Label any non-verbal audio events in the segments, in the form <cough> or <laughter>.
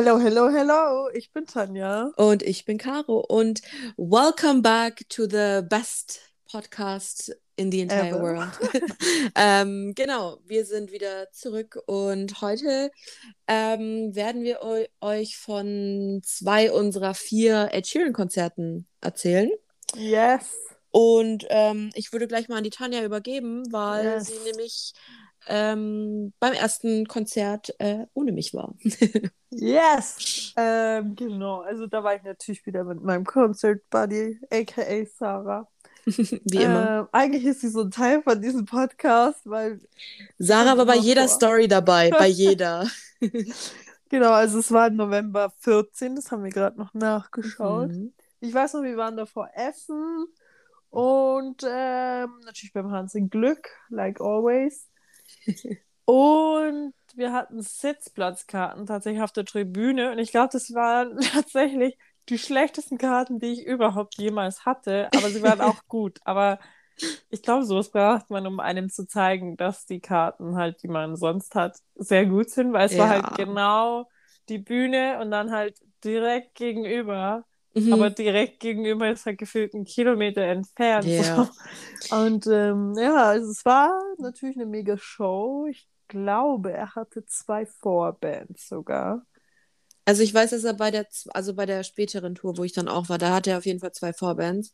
Hello, hello, hello. Ich bin Tanja. Und ich bin Caro. Und welcome back to the best podcast in the entire Ever. world. <laughs> ähm, genau, wir sind wieder zurück und heute ähm, werden wir eu euch von zwei unserer vier Ed Sheeran-Konzerten erzählen. Yes. Und ähm, ich würde gleich mal an die Tanja übergeben, weil Yes. sie nämlich ähm, beim ersten Konzert äh, ohne mich war. <laughs> Yes. Ähm, genau. Also da war ich natürlich wieder mit meinem Concert Buddy, aka Sarah. <laughs> Wie immer. Ähm, eigentlich ist sie so ein Teil von diesem Podcast, weil Sarah war bei jeder vor. Story dabei, bei <laughs> jeder. genau, also es war November 14, das haben wir gerade noch nachgeschaut. Mhm. Ich weiß noch, wir waren davor essen und ähm, natürlich beim Hans in Glück, like always. Und wir hatten Sitzplatzkarten tatsächlich auf der Tribüne und ich glaube, das waren <laughs> tatsächlich die schlechtesten Karten, die ich überhaupt jemals hatte, aber sie waren auch gut. Aber ich glaube, sowas braucht man, um einem zu zeigen, dass die Karten halt, die man sonst hat, sehr gut sind, weil es war Ja. halt genau die Bühne und dann halt direkt gegenüber Mhm. aber direkt gegenüber ist halt gefühlt ein Kilometer entfernt. So. Und ähm, ja, also es war natürlich eine mega Show. Ich glaube, er hatte zwei Vorbands sogar. Also ich weiß, dass er bei der, also bei der späteren Tour, wo ich dann auch war, da hatte er auf jeden Fall zwei Vorbands.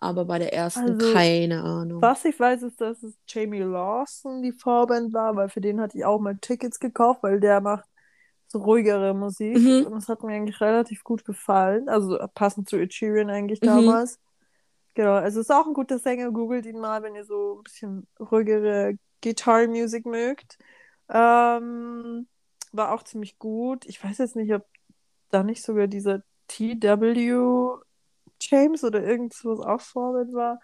Aber bei der ersten Also, keine Ahnung. Was ich weiß, ist, dass es Jamie Lawson die Vorband war, weil für den hatte ich auch mal Tickets gekauft, weil der macht so ruhigere Musik. Mhm. Und das hat mir eigentlich relativ gut gefallen. Also passend zu Ed Sheeran eigentlich Mhm. damals. Genau, also ist auch ein guter Sänger. Googelt ihn mal, wenn ihr so ein bisschen ruhigere Guitar Music mögt. Ähm, war auch ziemlich gut. Ich weiß jetzt nicht, ob da nicht sogar dieser TW James oder irgendwas auch Vorband war.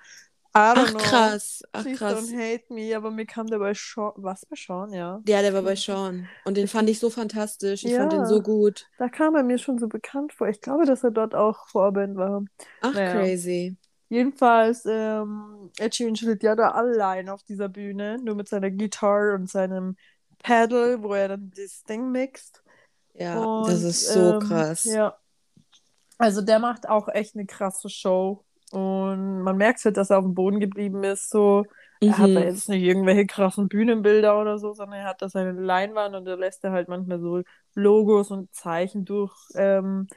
Ach know. krass, ach Please krass. don't hate me, aber mir kam der bei Sean. Was bei Sean, ja. Ja, der war bei Sean. Und den fand ich so fantastisch. Ich fand den Ja. so gut. Da kam er mir schon so bekannt vor. Ich glaube, dass er dort auch Vorband war. Ach, Naja. crazy. Jedenfalls, ähm, Ed Sheeran steht ja da allein auf dieser Bühne, nur mit seiner Gitarre und seinem Pedal, wo er dann das Ding mixt. Ja, Und, das ist so ähm, krass. Ja. Also der macht auch echt eine krasse Show. Und man merkt halt, dass er auf dem Boden geblieben ist. So, er hat da Mhm. jetzt nicht irgendwelche krassen Bühnenbilder oder so, sondern er hat da seine Leinwand und da lässt er halt manchmal so Logos und Zeichen durch ähm,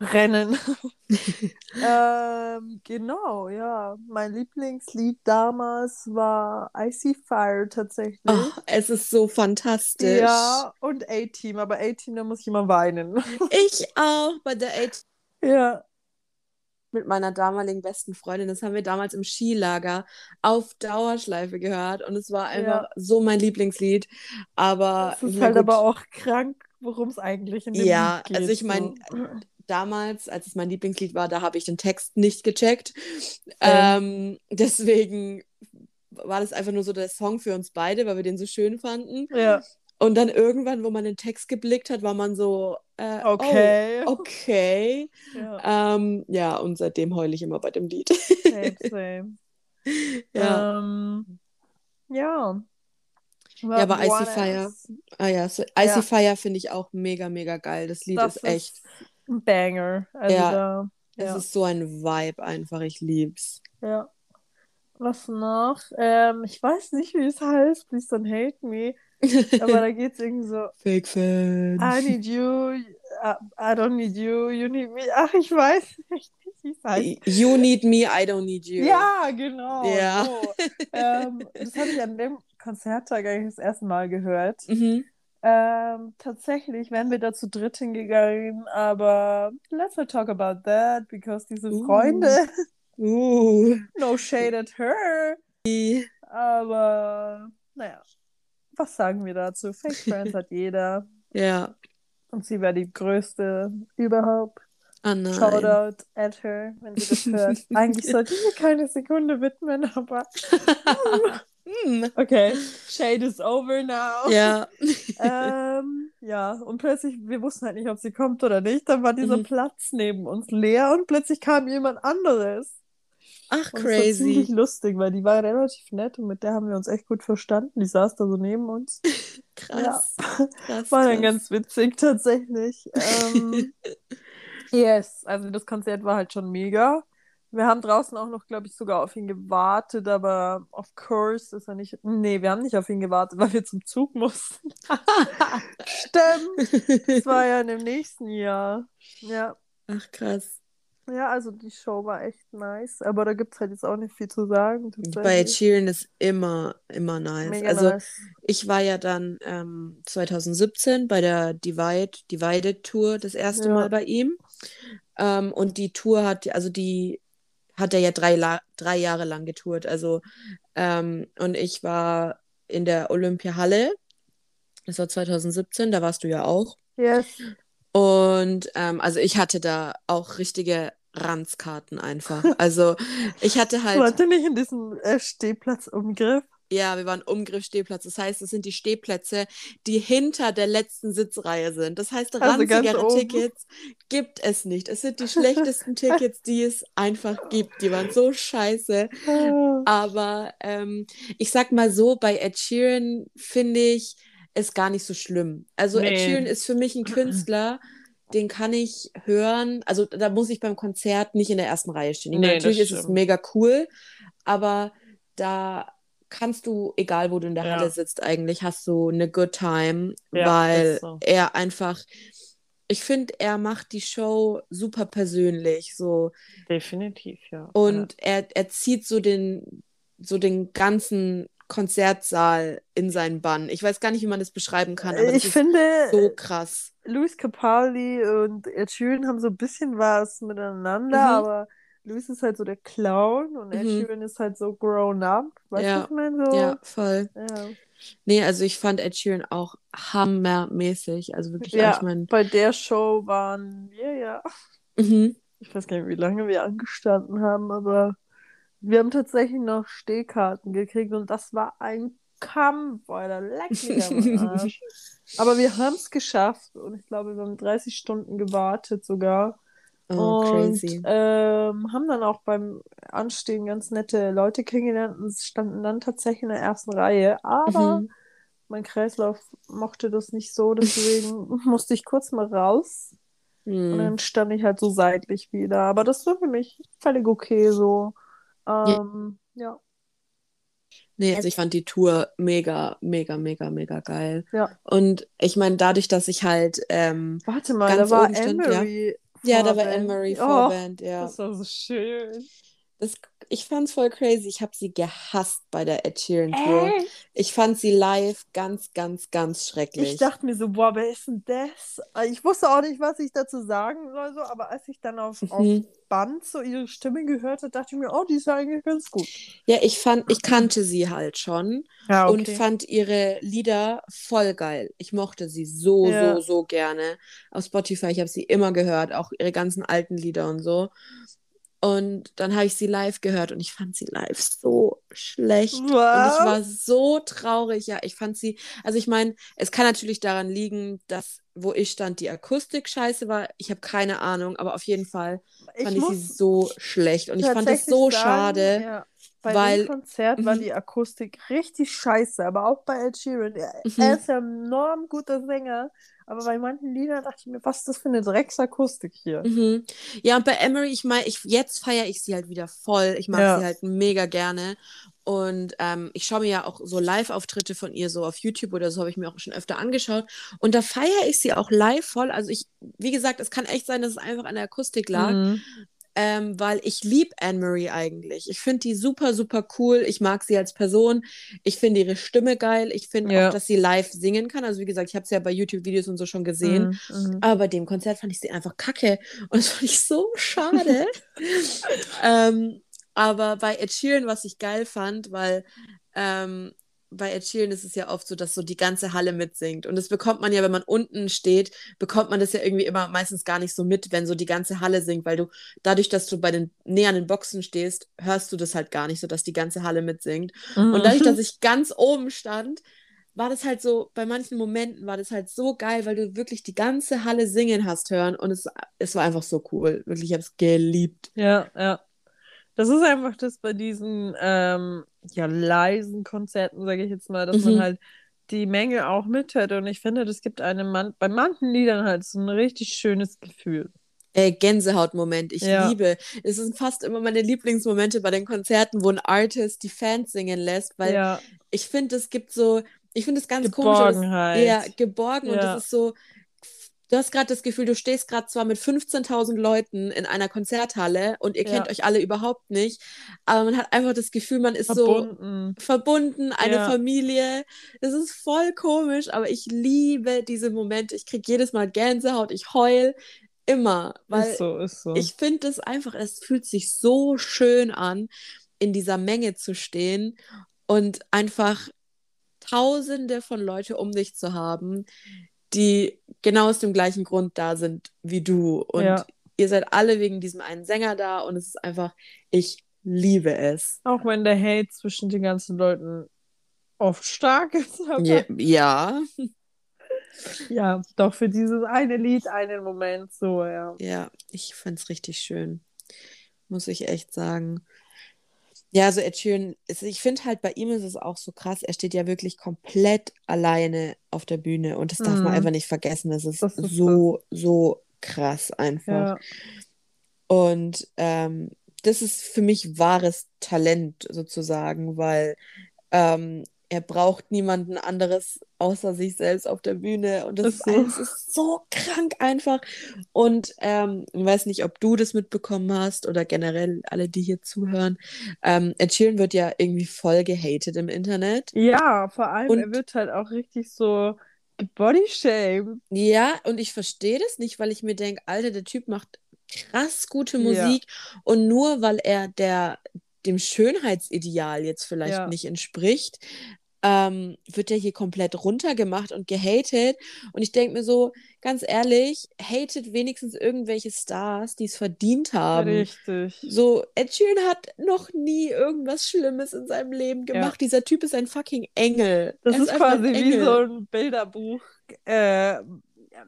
<laughs> <laughs> ähm, genau, ja. Mein Lieblingslied damals war Icy Fire tatsächlich. Oh, es ist so fantastisch. ja, und A-Team, aber A-Team, da muss ich immer weinen. Ich auch bei der Eight <laughs> ja. Mit meiner damaligen besten Freundin. Das haben wir damals im Skilager auf Dauerschleife gehört und es war einfach so mein Lieblingslied. Aber Es ist halt gut, aber auch krank, worum es eigentlich in dem Ja, Lied geht. also ich mein, so. damals, als es mein Lieblingslied war, da habe ich den Text nicht gecheckt. Ähm. Ähm, deswegen war das einfach nur so der Song für uns beide, weil wir den so schön fanden. Ja, Und dann irgendwann, wo man den Text geblickt hat, war man so, äh, okay. oh, okay. <laughs> Ja, Ähm, ja, und seitdem heule ich immer bei dem Lied. same, <laughs> same. ja. Ähm, ja. Ja, aber Icy Fire, else? ah ja, so, Icy Ja. Fire finde ich auch mega, mega geil. Das Lied Das ist echt, ein Banger. Also Ja. da, es ja. ist so ein Vibe einfach, ich lieb's. ja. Was noch? Ähm, ich weiß nicht, wie es heißt. Please don't hate me. Aber <laughs> da geht es irgendwie so. Fake Fan. I need you. I, I don't need you. You need me. Ach, ich weiß nicht, wie es heißt. You need me, I don't need you. Ja, genau. Ja. So. ähm, das habe ich an dem Konzerttag eigentlich das erste Mal gehört. Mhm. Ähm, tatsächlich wären wir da zu dritt hingegangen, aber let's not talk about that, because diese Uh. Freunde, Uh. no shade at her, aber naja, was sagen wir dazu? Fake Friends hat jeder <laughs> Ja. und sie wäre die größte überhaupt. Ah nein. Shoutout at her, wenn sie das hört. <laughs> Eigentlich sollte ich mir keine Sekunde widmen, aber Hm. <laughs> okay, shade is over now. Ja. ähm, ja, und plötzlich, wir wussten halt nicht, ob sie kommt oder nicht. Dann war dieser Mhm. Platz neben uns leer und plötzlich kam jemand anderes. Ach, Und das war ziemlich crazy. lustig, weil die war relativ nett und mit der haben wir uns echt gut verstanden. Die saß da so neben uns. <laughs> Krass. Krass, War dann krass. ganz witzig tatsächlich. Ähm, <laughs> yes, also das Konzert war halt schon mega. Wir haben draußen auch noch, glaube ich, sogar auf ihn gewartet, aber of course ist er nicht. Nee, wir haben nicht auf ihn gewartet, weil wir zum Zug mussten. <laughs> Stimmt. Das war ja in dem nächsten Jahr. Ja. Ach, krass. Ja, also die Show war echt nice, aber da gibt es halt jetzt auch nicht viel zu sagen. Bei. Cheeren ist immer, immer nice. Mega Also nice. ich war ja dann ähm, 2017 bei der Divide, Divided Tour das erste Ja. Mal bei ihm. Ähm, und die Tour hat, also die hat er ja drei, La drei Jahre lang getourt. Also, ähm, und ich war in der Olympiahalle. Das war 2017, da warst du ja auch. Yes. Und ähm, also ich hatte da auch richtige Ranzkarten einfach. Also ich hatte <laughs> halt. Warte nicht in diesem äh, Stehplatzumgriff. Ja, wir waren Umgriff Stehplatz. Das heißt, es sind die Stehplätze, die hinter der letzten Sitzreihe sind. Das heißt, Also ranzigere oben. Tickets gibt es nicht. Es sind die schlechtesten <laughs> Tickets, die es einfach gibt. Die waren so scheiße. Ah. Aber ähm, ich sag mal so, bei Ed Sheeran finde ich es gar nicht so schlimm. Also Ed Nee. Sheeran ist für mich ein <clears throat> Künstler, den kann ich hören. Also da muss ich beim Konzert nicht in der ersten Reihe stehen. Nee, natürlich ist es mega cool, aber da kannst du, egal wo du in der Ja. Halle sitzt, eigentlich hast du eine good time, Ja, weil so. er einfach, ich finde, er macht die Show super persönlich, so Definitiv, ja. und er, er zieht so den, so den ganzen Konzertsaal in seinen Bann. Ich weiß gar nicht, wie man das beschreiben kann, aber ich ist finde, so krass. Louis Capaldi und Ed Sheeran haben so ein bisschen was miteinander, Mhm. aber Louis ist halt so der Clown und Ed Mhm. Sheeran ist halt so grown up. Weißt du, Ja. was ich meine? So, Ja, voll. ja. Nee, also ich fand Ed Sheeran auch hammermäßig. Also wirklich, Ja. ich meine, Bei der Show waren wir ja, mhm. ich weiß gar nicht, wie lange wir angestanden haben, aber wir haben tatsächlich noch Stehkarten gekriegt und das war ein Kampf, <laughs> Alter. Leck mich am Arsch. Aber wir haben es geschafft und ich glaube, wir haben 30 Stunden gewartet sogar. oh, und crazy. ähm, haben dann auch beim Anstehen ganz nette Leute kennengelernt und standen dann tatsächlich in der ersten Reihe. Aber Mhm. mein Kreislauf mochte das nicht so, deswegen <laughs> musste ich kurz mal raus. Und Mhm. dann stand ich halt so seitlich wieder. Aber das war für mich völlig okay so. Ähm, ja. Nee, also ich fand die Tour mega, mega, mega, mega geil. Ja. Und ich meine, dadurch, dass ich halt, ähm, Warte mal, Ganz da war stand, ja. Ja, da war Vorband. Anne-Marie Oh, Vorband, ja. Das war so schön. Das, ich fand's voll crazy. Ich habe sie gehasst bei der Ed Sheeran Tour. Echt? Ich fand sie live ganz, ganz, ganz schrecklich. Ich dachte mir so, boah, wer ist denn das? Ich wusste auch nicht, was ich dazu sagen soll, so, aber als ich dann auf, auf Mhm. Band so ihre Stimme gehört habe, dachte ich mir, oh, die ist ja eigentlich ganz gut. Ja, ich fand, ich kannte sie halt schon Ja, und fand ihre Lieder voll geil. Ich mochte sie so, Ja. so, so gerne. Auf Spotify, ich habe sie immer gehört, auch ihre ganzen alten Lieder und so. Und dann habe ich sie live gehört und ich fand sie live so schlecht. Und ich war so traurig. Ja, ich fand sie, also ich meine, es kann natürlich daran liegen, dass, wo ich stand, die Akustik scheiße war. Ich habe keine Ahnung, aber auf jeden Fall fand ich, sie so schlecht. Und ich fand das so sagen, schade. Ja, bei weil- dem Konzert war Mhm. die Akustik richtig scheiße, aber auch bei Ed Sheeran. Er, Mhm. er ist ja ein enorm guter Sänger, aber bei manchen Liedern dachte ich mir, was ist das für eine Drecksakustik hier? Mhm. Ja, und bei Emery, ich meine, ich, jetzt feiere ich sie halt wieder voll. Ich mag Ja. sie halt mega gerne. Und ähm, ich schaue mir ja auch so Live-Auftritte von ihr so auf YouTube oder so, habe ich mir auch schon öfter angeschaut. Und da feiere ich sie auch live voll. Also ich, wie gesagt, es kann echt sein, dass es einfach an der Akustik lag. Mhm. Ähm, weil ich liebe Anne-Marie eigentlich. Ich finde die super, super cool. Ich mag sie als Person. Ich finde ihre Stimme geil. Ich finde Ja. auch, dass sie live singen kann. Also wie gesagt, ich habe sie ja bei YouTube-Videos und so schon gesehen. Mhm. Mhm. Aber bei dem Konzert fand ich sie einfach kacke. Und <laughs> das fand ich so schade. <laughs> ähm, aber bei Ed Sheeran, was ich geil fand, weil ähm, bei Ed Sheeran ist es ja oft so, dass so die ganze Halle mitsingt. Und das bekommt man ja, wenn man unten steht, bekommt man das ja irgendwie immer meistens gar nicht so mit, wenn so die ganze Halle singt, weil du dadurch, dass du bei den näher an den Boxen stehst, hörst du das halt gar nicht so, dass die ganze Halle mitsingt. Mhm. Und dadurch, dass ich ganz oben stand, war das halt so, bei manchen Momenten war das halt so geil, weil du wirklich die ganze Halle singen hast hören und es, es war einfach so cool. Wirklich, ich habe es geliebt. Ja, ja. Das ist einfach das bei diesen ähm, ja, leisen Konzerten, sage ich jetzt mal, dass Mhm. man halt die Menge auch mithört. Und ich finde, das gibt einem man bei manchen Liedern halt so ein richtig schönes Gefühl. Äh, Gänsehautmoment, ich Ja. liebe. Es sind fast immer meine Lieblingsmomente bei den Konzerten, wo ein Artist die Fans singen lässt, weil ja, ich finde, es gibt so, ich finde es ganz komisch, Geborgenheit. ja, geborgen und Ja. es ist so, du hast gerade das Gefühl, du stehst gerade zwar mit 15.000 Leuten in einer Konzerthalle und ihr kennt Ja. euch alle überhaupt nicht, aber man hat einfach das Gefühl, man ist so Verbunden. verbunden, eine Ja. Familie. Das ist voll komisch, aber ich liebe diese Momente. Ich kriege jedes Mal Gänsehaut, ich heul immer, weil ist so, ist so. ich finde es einfach, es fühlt sich so schön an, in dieser Menge zu stehen und einfach Tausende von Leute um dich zu haben, die genau aus dem gleichen Grund da sind wie du. Und Ja. ihr seid alle wegen diesem einen Sänger da und es ist einfach, ich liebe es. Auch wenn der Hate zwischen den ganzen Leuten oft stark ist. Aber Ja, ja, <laughs> ja, doch für dieses eine Lied, einen Moment so, ja. ja, ich finde es richtig schön. Muss ich echt sagen. Ja, also Ed Sheeran, ich finde halt bei ihm ist es auch so krass, er steht ja wirklich komplett alleine auf der Bühne und das darf man Mhm. einfach nicht vergessen. Das ist Das ist so, so krass einfach. Ja, Und ähm, das ist für mich wahres Talent sozusagen, weil ähm, er braucht niemanden anderes außer sich selbst auf der Bühne. Und das Ist ist, so. es ist so krank einfach. Und ähm, ich weiß nicht, ob du das mitbekommen hast oder generell alle, die hier zuhören. Ähm, Ed Sheeran wird ja irgendwie voll gehatet im Internet. ja vor allem, er Und- wird halt auch richtig so gebodyshamed. Ja, und ich verstehe das nicht, weil ich mir denke, Alter, der Typ macht krass gute Ja. Musik und nur weil er der, dem Schönheitsideal jetzt vielleicht Ja. nicht entspricht, ähm, wird er hier komplett runtergemacht und gehatet. Und ich denke mir so, ganz ehrlich, hatet wenigstens irgendwelche Stars, die es verdient haben. Richtig. So, Ed Sheeran hat noch nie irgendwas Schlimmes in seinem Leben Ja. gemacht. Dieser Typ ist ein fucking Engel. Das Er ist ein quasi wie so ein Bilderbuch, äh,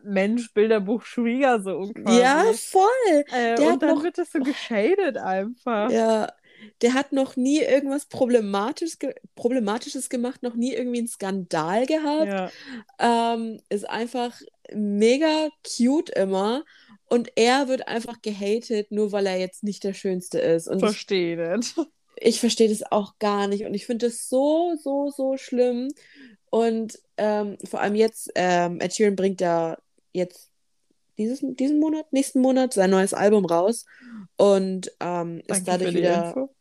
Mensch, Bilderbuch Schwiegersohn quasi. Ja, voll. Äh, der und hat dann noch- wird das so geschadet einfach. Ja, der hat noch nie irgendwas Problematisch ge Problematisches gemacht, noch nie irgendwie einen Skandal gehabt. Ja. Ähm, ist einfach mega cute immer. Und er wird einfach gehatet, nur weil er jetzt nicht der Schönste ist. Und ich, Verstehe nicht. ich verstehe das auch gar nicht. Und ich finde das so, so, so schlimm. Und ähm, vor allem jetzt, ähm, Ed Sheeran bringt ja jetzt dieses, diesen Monat, nächsten Monat sein neues Album raus. Und ähm, ist Danke dadurch wieder. Info.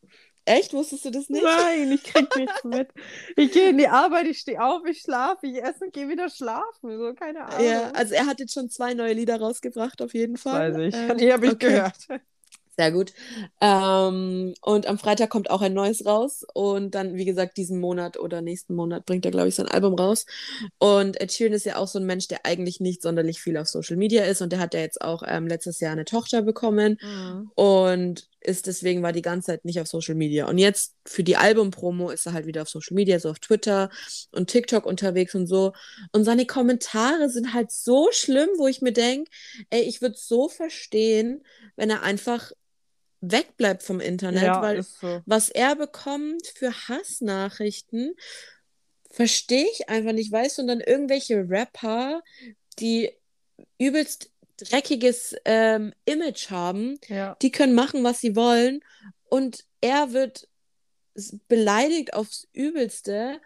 Echt? Wusstest du das nicht? Nein, ich krieg nichts <laughs> mit. Ich gehe in die Arbeit, ich stehe auf, ich schlafe, ich esse und gehe wieder schlafen. So, keine Ahnung. Ja, also er hat jetzt schon zwei neue Lieder rausgebracht, auf jeden Fall. Weiß ich. Äh, Die habe ich okay. gehört. Sehr gut. Ähm, und am Freitag kommt auch ein neues raus. Und dann, wie gesagt, diesen Monat oder nächsten Monat bringt er, glaube ich, sein Album raus. Und Ed Sheeran ist ja auch so ein Mensch, der eigentlich nicht sonderlich viel auf Social Media ist. Und der hat ja jetzt auch ähm, letztes Jahr eine Tochter bekommen. Mhm. Und ist deswegen war die ganze Zeit nicht auf Social Media. Und jetzt für die Albumpromo ist er halt wieder auf Social Media, so auf Twitter und TikTok unterwegs und so. Und seine Kommentare sind halt so schlimm, wo ich mir denke, ey, ich würde so verstehen, wenn er einfach wegbleibt vom Internet, Ja, weil so. was er bekommt für Hassnachrichten, verstehe ich einfach nicht, weißt du, und dann irgendwelche Rapper, die übelst dreckiges ähm, Image haben, Ja. die können machen, was sie wollen und er wird beleidigt aufs Übelste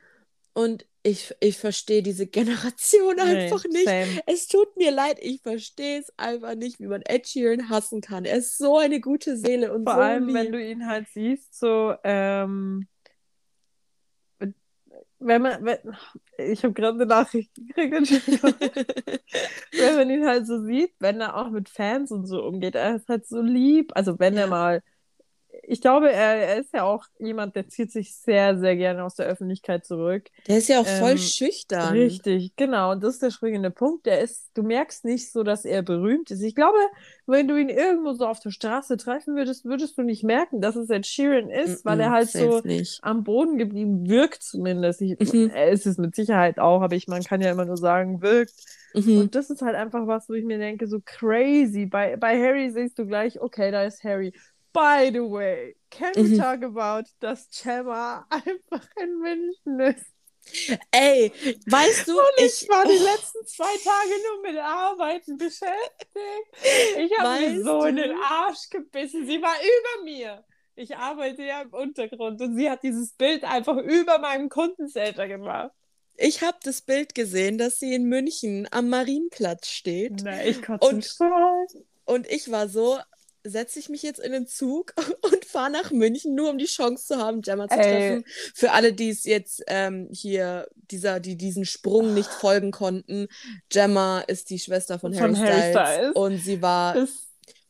und ich, ich verstehe diese Generation <laughs> einfach Nee, nicht. same. Es tut mir leid, ich verstehe es einfach nicht, wie man Ed Sheeran hassen kann. Er ist so eine gute Seele und Vor so allem, lieb. wenn du ihn halt siehst, so, ähm, wenn man, wenn, ich habe gerade eine Nachricht gekriegt, <laughs> wenn man ihn halt so sieht, wenn er auch mit Fans und so umgeht, er ist halt so lieb. Also wenn Ja. er mal, ich glaube, er, er ist ja auch jemand, der zieht sich sehr, sehr gerne aus der Öffentlichkeit zurück. Der ist ja auch voll Ähm, schüchtern. Richtig, genau. Und das ist der springende Punkt. Der ist, du merkst nicht so, dass er berühmt ist. Ich glaube, wenn du ihn irgendwo so auf der Straße treffen würdest, würdest du nicht merken, dass es Ed Sheeran ist, weil er halt so nicht. am Boden geblieben wirkt zumindest. Ich, Mhm. Er ist es mit Sicherheit auch, aber ich, man kann ja immer nur sagen, wirkt. Mhm. Und das ist halt einfach was, wo ich mir denke, so crazy. Bei, bei Harry siehst du gleich, okay, da ist Harry. By the way, can we Mhm. talk about, dass Gemma <laughs> einfach in München ist? Ey, weißt du, Und ich, ich, war die <laughs> letzten zwei Tage nur mit Arbeiten beschäftigt. Ich habe mir so in du? den Arsch gebissen. Sie war über mir. Ich arbeite ja im Untergrund und sie hat dieses Bild einfach über meinem Kundencenter gemacht. ich habe das Bild gesehen, dass sie in München am Marienplatz steht. Na, ich konnte Und-. Und ich war so, setze ich mich jetzt in den Zug <laughs> und fahre nach München, nur um die Chance zu haben, Gemma zu Ey. treffen. Für alle, die es jetzt ähm, hier, dieser, die diesen Sprung nicht folgen konnten, Gemma ist die Schwester von, Von Harry, Harry Styles. Styles. Und sie war Das-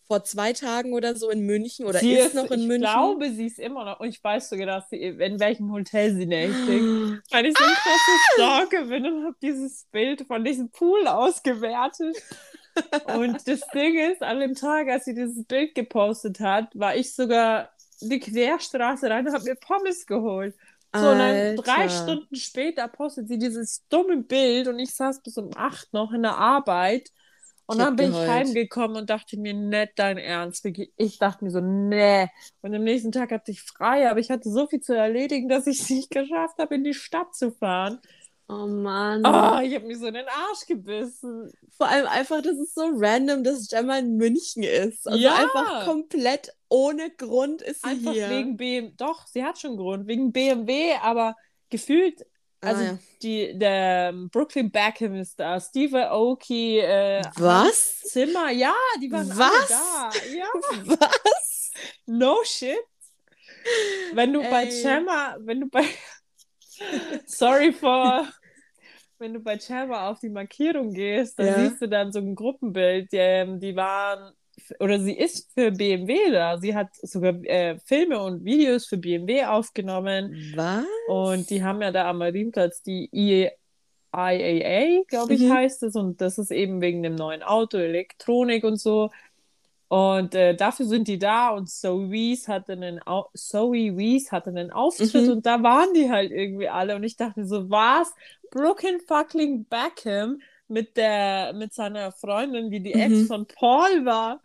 vor zwei Tagen oder so in München oder sie ist, noch in ich München. glaube, sie ist immer noch. Und ich weiß sogar, dass sie, in welchem Hotel sie nächtigt. <gasps> Weil ich so ein krasses Stalker bin und habe dieses Bild von diesem Pool ausgewertet. Und das Ding ist, an dem Tag, als sie dieses Bild gepostet hat, war ich sogar die Querstraße rein und habe mir Pommes geholt. So, und dann drei. Stunden später postet sie dieses dumme Bild und ich saß bis um acht noch in der Arbeit. Und Ich dann bin geheult. ich heimgekommen und dachte mir, nicht dein Ernst, Vicky. Ich dachte mir so, nee. Und am nächsten Tag hatte ich frei, aber ich hatte so viel zu erledigen, dass ich es nicht geschafft habe, in die Stadt zu fahren. Oh Mann. Oh, ich habe mir so in den Arsch gebissen. Vor allem einfach, das ist so random, dass Gemma in München ist. Also Ja. einfach komplett ohne Grund ist sie Einfach hier. wegen BMW. Doch, sie hat schon Grund. Wegen BMW, aber gefühlt, also ah, ja. die, der ähm, Brooklyn Beckham ist da, Steve Aoki, äh, Was? Zimmer, ja, die waren alle Was? da. Ja, <laughs> Was? no shit. Wenn du bei Ey. Gemma, wenn du bei, sorry <laughs> for, wenn du bei Gemma auf die Markierung gehst, dann Ja. siehst du dann so ein Gruppenbild, die, ähm, die waren, oder sie ist für BMW da. Sie hat sogar äh, Filme und Videos für BMW aufgenommen. Was? Und die haben ja da am Marienplatz die IAA, glaube ich, Mhm. heißt es. Und das ist eben wegen dem neuen Auto, Elektronik und so. Und äh, dafür sind die da und Zoe Wees hatte einen, Au Zoe Wees hatte einen Auftritt Mhm. und da waren die halt irgendwie alle. Und ich dachte so, was? Brooklyn fucking Beckham mit der, mit seiner Freundin, die die Mhm. Ex von Paul war.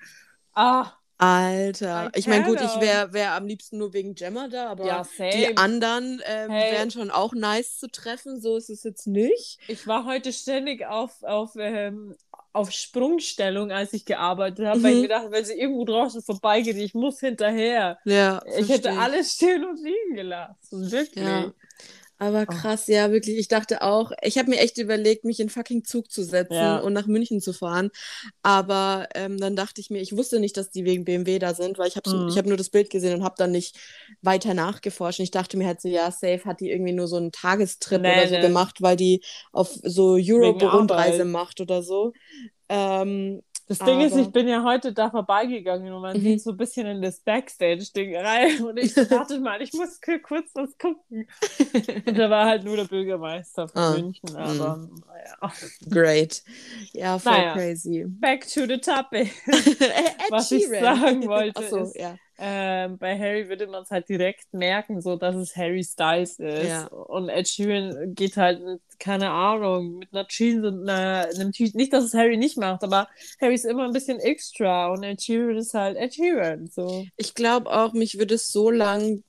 Ah, Alter. Ich meine, gut, ich wäre wär am liebsten nur wegen Gemma da, aber ja, die anderen ähm, Hey. wären schon auch nice zu treffen. So ist es jetzt nicht. Ich war heute ständig auf, auf, ähm, auf Sprungstellung, als ich gearbeitet habe, weil ich Mhm. mir dachte, wenn sie irgendwo draußen vorbeigeht, ich muss hinterher. Ja, Ich hätte alles stehen und liegen gelassen. Wirklich. Ja. Aber Oh. krass, ja, wirklich. Ich dachte auch, ich habe mir echt überlegt, mich in fucking Zug zu setzen Ja. und nach München zu fahren. Aber ähm, dann dachte ich mir, ich wusste nicht, dass die wegen BMW da sind, weil ich habe Mhm. ich hab nur das Bild gesehen und habe dann nicht weiter nachgeforscht. Und ich dachte mir halt so, ja, safe hat die irgendwie nur so einen Tagestrip Nee, oder so nee. gemacht, weil die auf so Europe-Rundreise macht oder so. Ähm, Das Ding ist, Aber- ich bin ja heute da vorbeigegangen und man Mhm. sieht so ein bisschen in das Backstage-Ding rein und ich <laughs> dachte mal, ich muss kurz was gucken. Und da war halt nur der Bürgermeister von Ah. München, aber naja. great. Ja, voll Naja. crazy. Back to the topic. <laughs> Was ich sagen wollte, Ach so, ist- ja. Ähm, bei Harry würde man es halt direkt merken, so dass es Harry Styles ist. Ja. Und Ed Sheeran geht halt mit, keine Ahnung, mit einer Jeans und einer, einem T-Shirt. Nicht, dass es Harry nicht macht, aber Harry ist immer ein bisschen extra und Ed Sheeran ist halt Ed Sheeran. So. Ich glaube auch, mich würde es so lang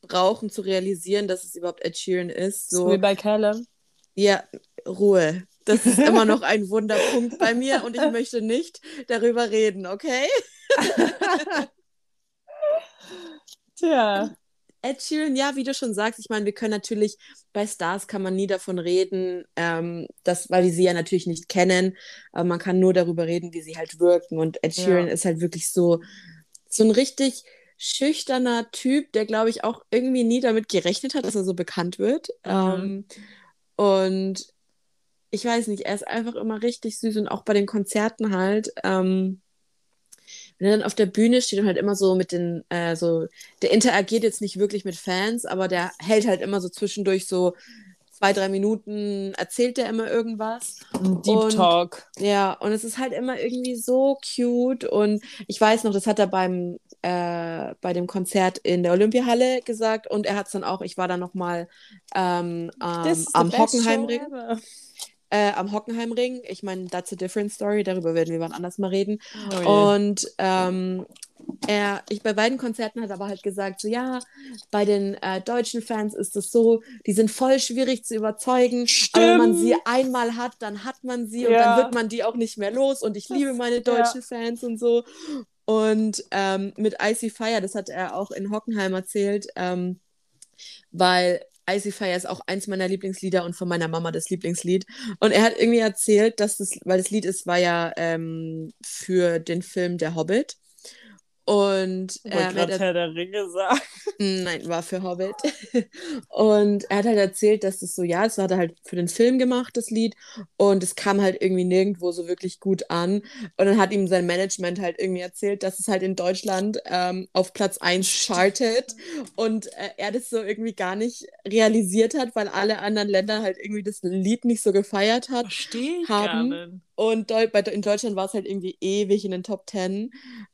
brauchen zu realisieren, dass es überhaupt Ed Sheeran ist. So So, wie bei Callum. ja, Ruhe. Das ist <laughs> immer noch ein Wunderpunkt bei mir und ich möchte nicht darüber reden, okay? <laughs> Tja. Ed Sheeran, ja, wie du schon sagst, ich meine, wir können natürlich, bei Stars kann man nie davon reden, ähm, dass, weil wir sie ja natürlich nicht kennen, aber man kann nur darüber reden, wie sie halt wirken. Und Ed Ja. Sheeran ist halt wirklich so, so ein richtig schüchterner Typ, der, glaube ich, auch irgendwie nie damit gerechnet hat, dass er so bekannt wird. Mhm. Ähm, und ich weiß nicht, er ist einfach immer richtig süß und auch bei den Konzerten halt. Ähm, wenn er dann auf der Bühne steht und halt immer so mit den, äh, so, der interagiert jetzt nicht wirklich mit Fans, aber der hält halt immer so zwischendurch so zwei, drei Minuten, erzählt der immer irgendwas. Deep Und- Talk. Ja, und es ist halt immer irgendwie so cute. Und ich weiß noch, das hat er beim, äh, bei dem Konzert in der Olympiahalle gesagt. Und er hat es dann auch, ich war da nochmal ähm, ähm, am Hockenheimring. Äh, am Hockenheimring. Ich meine, that's a different story. Darüber werden wir wann anders mal reden. Oh. Und ähm, er, ich bei beiden Konzerten hat er aber halt gesagt, so ja, bei den äh, deutschen Fans ist es so, die sind voll schwierig zu überzeugen. Aber wenn man sie einmal hat, dann hat man sie und Ja. dann wird man die auch nicht mehr los. Und ich liebe meine deutschen Fans und so. Und ähm, mit Icy Fire, das hat er auch in Hockenheim erzählt, ähm, weil Icy Fire ist auch eins meiner Lieblingslieder und von meiner Mama das Lieblingslied. Und er hat irgendwie erzählt, dass das, weil das Lied ist, war ja ähm, für den Film Der Hobbit. Und Ich ähm, er hat Herr der Ringe sagen. Nein, war für Hobbit. <laughs> Und er hat halt erzählt, dass es so, ja, das hat er halt für den Film gemacht, das Lied. Und es kam halt irgendwie nirgendwo so wirklich gut an. Und dann hat ihm sein Management halt irgendwie erzählt, dass es halt in Deutschland ähm, auf Platz 1 chartet. Und äh, er das so irgendwie gar nicht realisiert hat, weil alle anderen Länder halt irgendwie das Lied nicht so gefeiert hat. Verstehe ich haben. gar nicht. Und in Deutschland war es halt irgendwie ewig in den Top 10.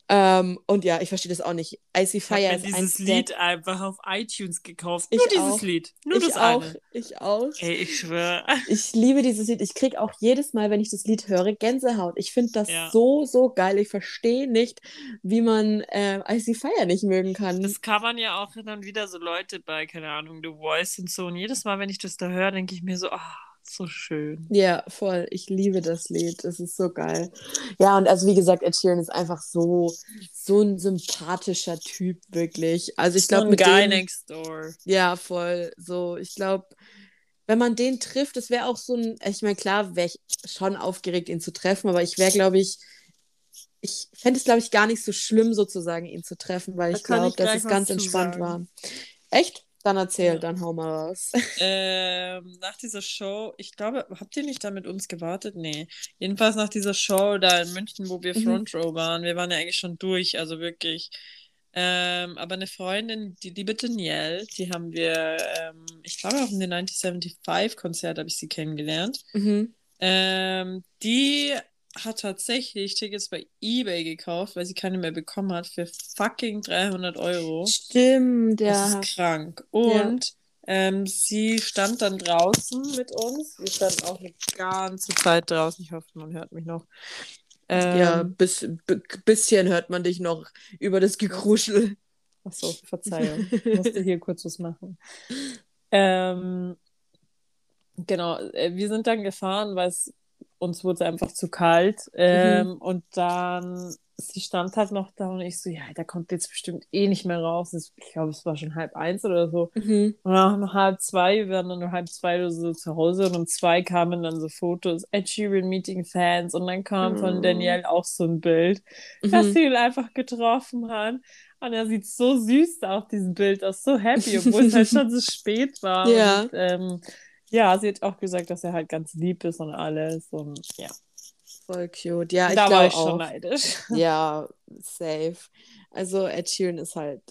Ähm, und ja, ich verstehe das auch nicht. Icy Ich habe Fire mir ist dieses Lied der einfach auf iTunes gekauft. Ich Nur dieses auch. Lied. Nur ich das auch, eine. ich auch. Ey, ich schwöre. <laughs> Ich liebe dieses Lied. Ich kriege auch jedes Mal, wenn ich das Lied höre, Gänsehaut. Ich finde das Ja. so, so geil. Ich verstehe nicht, wie man äh, Icy Fire nicht mögen kann. Das kann man ja auch dann wieder so Leute bei, keine Ahnung, The Voice und so. Und jedes Mal, wenn ich das da höre, denke ich mir so, ah, so schön. Ja, voll. Ich liebe das Lied. Das ist so geil. Ja, und also wie gesagt, Ed Sheeran ist einfach so, so ein sympathischer Typ, wirklich. Also ich so glaube, ein mit Guy dem, next door. Ja, voll. So, ich glaube, wenn man den trifft, das wäre auch so ein, ich meine, klar, wäre ich schon aufgeregt, ihn zu treffen, aber ich wäre, glaube ich, ich fände es, glaube ich, gar nicht so schlimm, sozusagen, ihn zu treffen, weil Da ich glaube, dass es ganz zu entspannt war. Echt? Dann erzähl, Ja. dann hau mal raus. Ähm, nach dieser Show, ich glaube, habt ihr nicht da mit uns gewartet? Nee. Jedenfalls nach dieser Show da in München, wo wir Mhm. Front Row waren, wir waren ja eigentlich schon durch, also wirklich. Ähm, aber eine Freundin, die liebe Danielle, die haben wir, ähm, ich glaube auf dem 1975-Konzert habe ich sie kennengelernt. Mhm. Ähm, die hat tatsächlich Tickets bei eBay gekauft, weil sie keine mehr bekommen hat, für fucking 300 Euro. Stimmt, Das ja. ist krank. Und ähm, sie stand dann draußen mit uns. Wir standen auch eine ganze Zeit draußen. Ich hoffe, man hört mich noch. Ja, Ähm, bis, b- bisschen hört man dich noch über das Gekruschel. Achso, Verzeihung. Ich musste hier kurz was machen. Ähm, genau, äh, wir sind dann gefahren, weil es uns wurde einfach zu kalt. Ähm, Und dann, sie stand halt noch da und ich so, ja, der kommt jetzt bestimmt eh nicht mehr raus. Es- Ich glaube, es war schon halb eins oder so. Mhm. Und dann um halb zwei, wir waren dann um halb zwei oder so zu Hause und um zwei kamen dann so Fotos, Ed Sheeran Meeting Fans und dann kam Oh. von Danielle auch so ein Bild, dass Mhm. sie ihn einfach getroffen hat. Und er sieht so süß auf diesem Bild aus, so happy, obwohl es halt <laughs> schon so spät war. Ja. Und, ähm, ja, sie hat auch gesagt, dass er halt ganz lieb ist und alles. Und ja, Voll cute. Ja, ich da war ich schon auch. neidisch. <laughs> Ja, safe. Also Ed Sheeran ist halt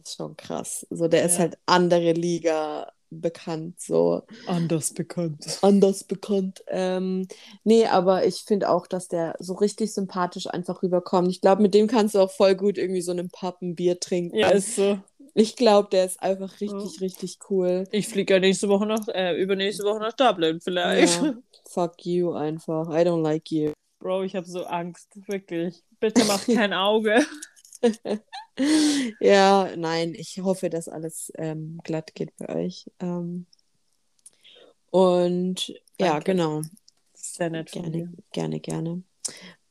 ist schon krass. So, der ist Ja. halt andere Liga bekannt, so Anders bekannt. anders bekannt. Ähm, nee, aber ich finde auch, dass der so richtig sympathisch einfach rüberkommt. Ich glaube, mit dem kannst du auch voll gut irgendwie so einen Pub ein Bier trinken. Ja, ist so. Ich glaube, der ist einfach richtig, richtig cool. Ich fliege ja nächste Woche nach, äh, übernächste Woche nach Dublin vielleicht. Ja, <laughs> fuck you einfach. I don't like you. Bro, ich habe so Angst, wirklich. Bitte mach <laughs> kein Auge. <laughs> Ja, nein, ich hoffe, dass alles ähm, glatt geht bei euch. Ähm, und ja, Danke. genau. Sehr nett Gerne, gerne, gerne.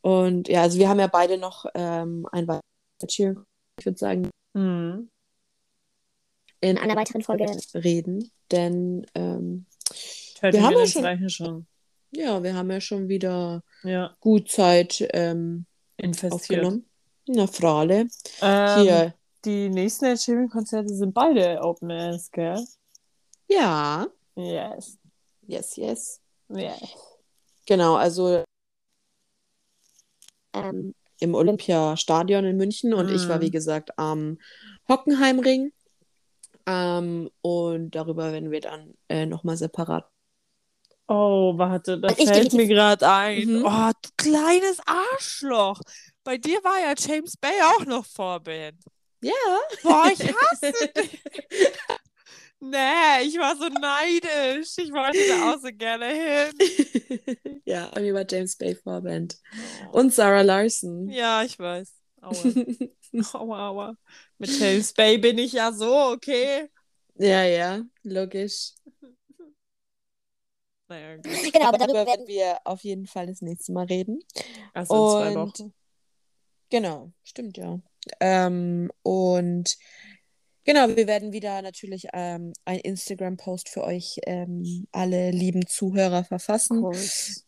Und ja, also wir haben ja beide noch ähm, ein weiteres ich würde sagen, Mhm. In einer weiteren Folge. reden, denn ähm, Wir haben ja schon- schon. ja, wir haben ja schon wieder Ja, gut Zeit ähm, aufgenommen. Na, Frale. Ähm, Hier, Die nächsten Achievement-Konzerte sind beide Open Airs, gell? ja, Yes. yes, yes. Yes. Genau, also Ähm, im Olympiastadion in München und ich war, Mhm. wie gesagt, am Hockenheimring. Ähm, und darüber werden wir dann äh, nochmal separat. Oh, warte, das Ich fällt mir gerade ein. Mhm. Oh, du kleines Arschloch. Bei dir war ja James Bay auch noch Vorband. Ja. Boah, ich <laughs> hasse dich. Nee, ich war so neidisch. Ich wollte da auch so gerne hin. <laughs> ja, bei mir war James Bay Vorband. Und Sarah Larson. Ja, ich weiß. Aua. <laughs> Aua, aua. Mit Tails Bay bin ich ja so, okay. Ja, ja, logisch. Naja, gut. Genau, aber darüber werden wir auf jeden Fall das nächste Mal reden. Also in zwei Und- Wochen. Genau, stimmt ja. Ähm, und genau, wir werden wieder natürlich ähm, ein Instagram-Post für euch ähm, alle lieben Zuhörer verfassen, Course.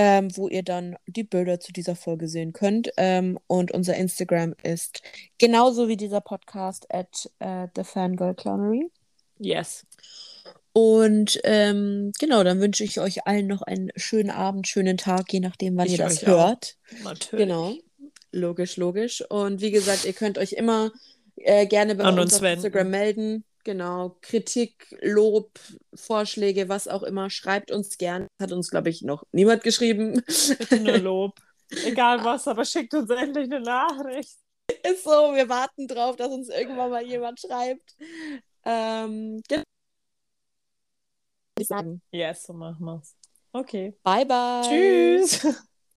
Ähm, wo ihr dann die Bilder zu dieser Folge sehen könnt. Ähm, und unser Instagram ist genauso wie dieser Podcast at äh, The Fangirl Clownery. Yes. Und ähm, genau, dann wünsche ich euch allen noch einen schönen Abend, schönen Tag, je nachdem, wann Ich ihr das auch. hört. Natürlich. Genau. Logisch, logisch. Und wie gesagt, ihr könnt euch immer äh, gerne bei An uns uns auf. Instagram melden. Genau. Kritik, Lob, Vorschläge, was auch immer. Schreibt uns gern. Hat uns, glaube ich, noch niemand geschrieben. Bitte nur <laughs> Lob. Egal was, aber schickt uns endlich eine Nachricht. Ist so, wir warten drauf, dass uns irgendwann mal jemand schreibt. Ähm, genau. Ich sagen. Yes, so machen wir's. Okay. Bye, bye. Tschüss.